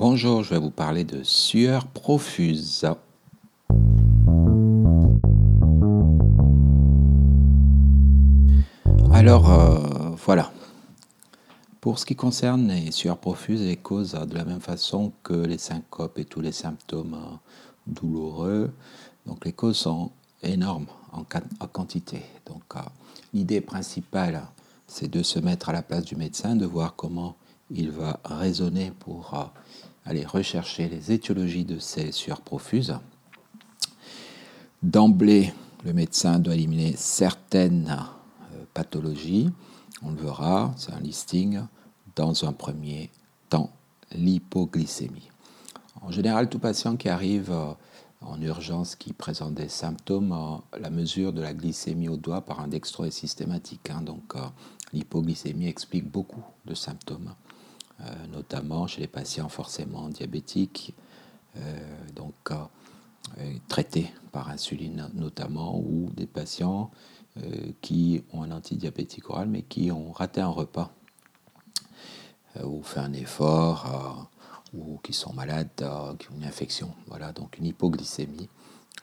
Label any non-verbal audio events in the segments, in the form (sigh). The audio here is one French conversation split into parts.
Bonjour, je vais vous parler de sueur profuse. Alors, euh, voilà. Pour ce qui concerne les sueurs profuses, les causes de la même façon que les syncopes et tous les symptômes euh, douloureux. Donc, les causes sont énormes en, quantité. Donc, euh, l'idée principale, c'est de se mettre à la place du médecin, de voir comment il va raisonner pour aller rechercher les étiologies de ces sueurs profuses. D'emblée, le médecin doit éliminer certaines euh, pathologies. On le verra, c'est un listing. Dans un premier temps, l'hypoglycémie. En général, tout patient qui arrive euh, en urgence, qui présente des symptômes, la mesure de la glycémie au doigt par un dextro est systématique. Hein. donc, euh, l'hypoglycémie explique beaucoup de symptômes. Euh, notamment chez les patients forcément diabétiques, euh, donc euh, traités par insuline notamment, ou des patients qui ont un antidiabétique oral mais qui ont raté un repas ou fait un effort ou qui sont malades, qui ont une infection. Voilà, donc une hypoglycémie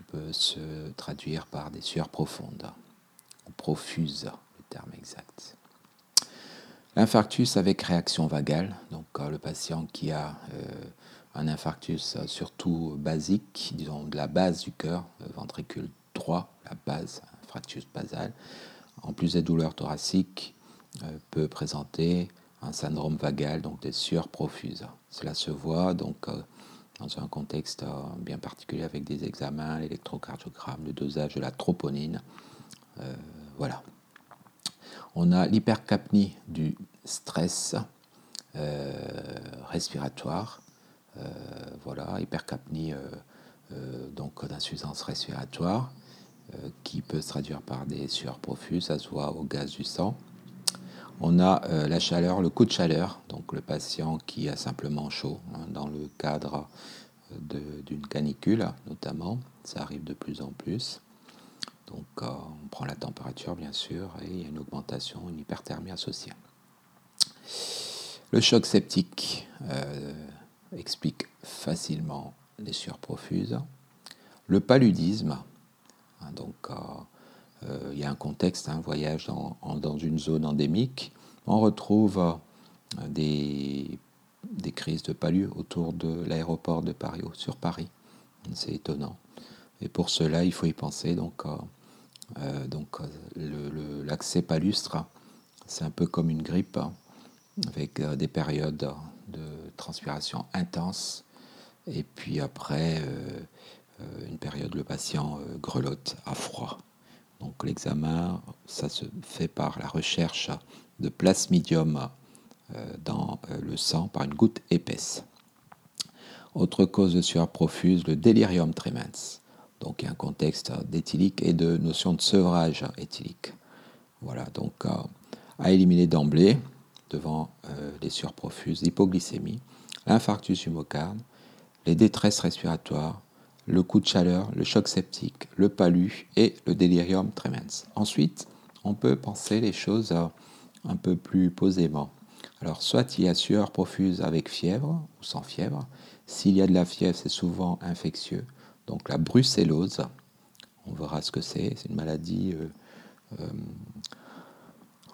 peut se traduire par des sueurs profondes ou profuses, le terme exact. Infarctus avec réaction vagale, donc euh, le patient qui a euh, un infarctus euh, surtout basique, disons de la base du cœur, ventricule droit, la base, infarctus basal, en plus des douleurs thoraciques, peut présenter un syndrome vagal, donc des sueurs profuses. Cela se voit donc dans un contexte bien particulier avec des examens, l'électrocardiogramme, le dosage de la troponine. voilà. On a l'hypercapnie du stress euh, respiratoire, euh, voilà, hypercapnie euh, donc d'insuffisance respiratoire, qui peut se traduire par des sueurs profuses, ça se voit au gaz du sang. On a la chaleur, le coup de chaleur, donc le patient qui a simplement chaud, hein, dans le cadre d'une canicule notamment, ça arrive de plus en plus. Donc on prend la température bien sûr et il y a une augmentation, une hyperthermie associée. Le choc septique euh, explique facilement les sueurs profuses. Le paludisme, hein, donc euh, euh, il y a un contexte, un voyage dans, une zone endémique, on retrouve des, des, crises de palud autour de l'aéroport de Paris, sur Paris. C'est étonnant. Et pour cela, il faut y penser. Donc, donc l'accès palustre, c'est un peu comme une grippe. Hein avec euh, des périodes de transpiration intense. Et puis après, euh, euh, une période, le patient grelotte à froid. Donc l'examen, ça se fait par la recherche de plasmidium dans le sang par une goutte épaisse. Autre cause de sueur profuse, le délirium tremens. Donc il y a un contexte d'éthylique et de notion de sevrage éthylique. Voilà, donc à éliminer d'emblée devant euh, les surprofuses, l'hypoglycémie, l'infarctus du myocarde, les détresses respiratoires, le coup de chaleur, le choc septique, le palu et le délirium tremens. Ensuite, on peut penser les choses euh, un peu plus posément. Alors, soit il y a sueur profuse avec fièvre ou sans fièvre. S'il y a de la fièvre, c'est souvent infectieux. Donc, la brucellose, on verra ce que c'est. C'est une maladie euh,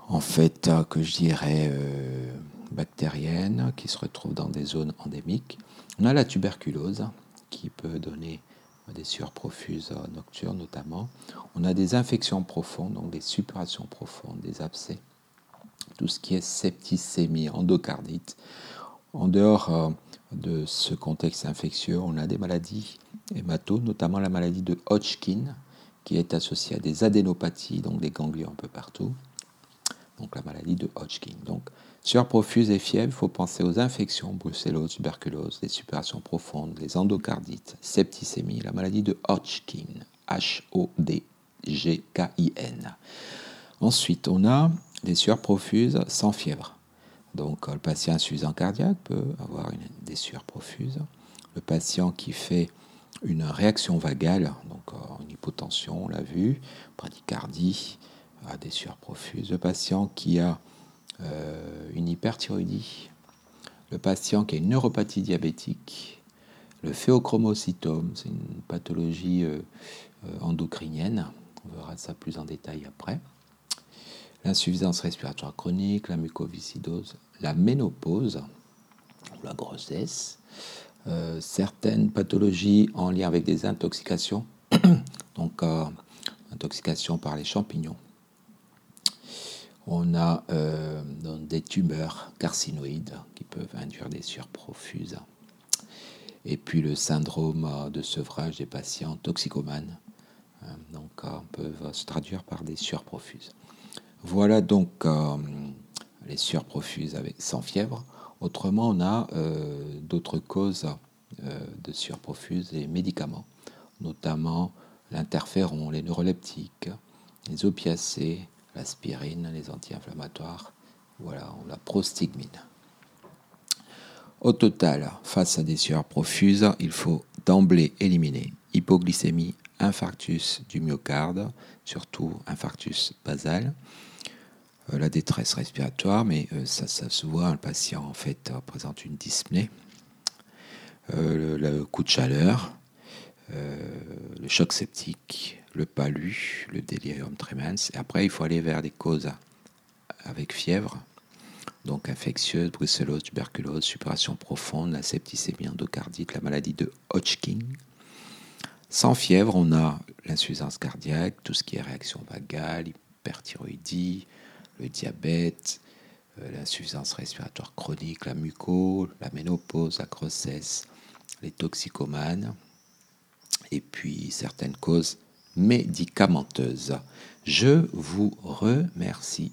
en fait, euh, que je dirais euh, bactérienne, qui se retrouve dans des zones endémiques. On a la tuberculose, qui peut donner des sueurs profuses nocturnes notamment. On a des infections profondes, donc des suppurations profondes, des abcès. Tout ce qui est septicémie, endocardite. En dehors euh, de ce contexte infectieux, on a des maladies hémato, notamment la maladie de Hodgkin, qui est associée à des adénopathies, donc des ganglions un peu partout donc la maladie de Hodgkin. Donc, sueur profuse et fièvre, il faut penser aux infections, brucellose, tuberculose, les suppurations profondes, les endocardites, septicémie, la maladie de Hodgkin, H-O-D-G-K-I-N. Ensuite, on a des sueurs profuses sans fièvre. Donc, le patient insuffisant cardiaque peut avoir des sueurs profuses. Le patient qui fait une réaction vagale, donc une hypotension, on l'a vu, bradycardie, à des sueurs profuses, le patient qui a euh, une hyperthyroïdie, le patient qui a une neuropathie diabétique, le phéochromocytome, c'est une pathologie euh, euh, endocrinienne, on verra ça plus en détail après, l'insuffisance respiratoire chronique, la mucoviscidose, la ménopause, la grossesse, euh, certaines pathologies en lien avec des intoxications, (coughs) donc intoxication par les champignons, on a euh, des tumeurs carcinoïdes qui peuvent induire des surprofuses. Et puis le syndrome de sevrage des patients toxicomanes, donc euh, peuvent se traduire par des surprofuses. Voilà donc euh, les surprofuses avec, sans fièvre. Autrement, on a d'autres causes de surprofuses et médicaments, notamment l'interféron, les neuroleptiques, les opiacés, l'aspirine, les anti-inflammatoires, voilà, la prostigmine. Au total, face à des sueurs profuses, il faut d'emblée éliminer hypoglycémie, infarctus du myocarde, surtout infarctus basal, euh, la détresse respiratoire, mais euh, ça, se voit, le patient en fait présente une dyspnée, euh, le, coup de chaleur, le choc septique, le palu, le délirium tremens. Et après, il faut aller vers des causes avec fièvre, donc infectieuse, brucellose, tuberculose, suppuration profonde, la septicémie endocardite, la maladie de Hodgkin. Sans fièvre, on a l'insuffisance cardiaque, tout ce qui est réaction vagale, hyperthyroïdie, le diabète, euh, l'insuffisance respiratoire chronique, la muco, la ménopause, la grossesse, les toxicomanes, et puis certaines causes médicamenteuse. Je vous remercie.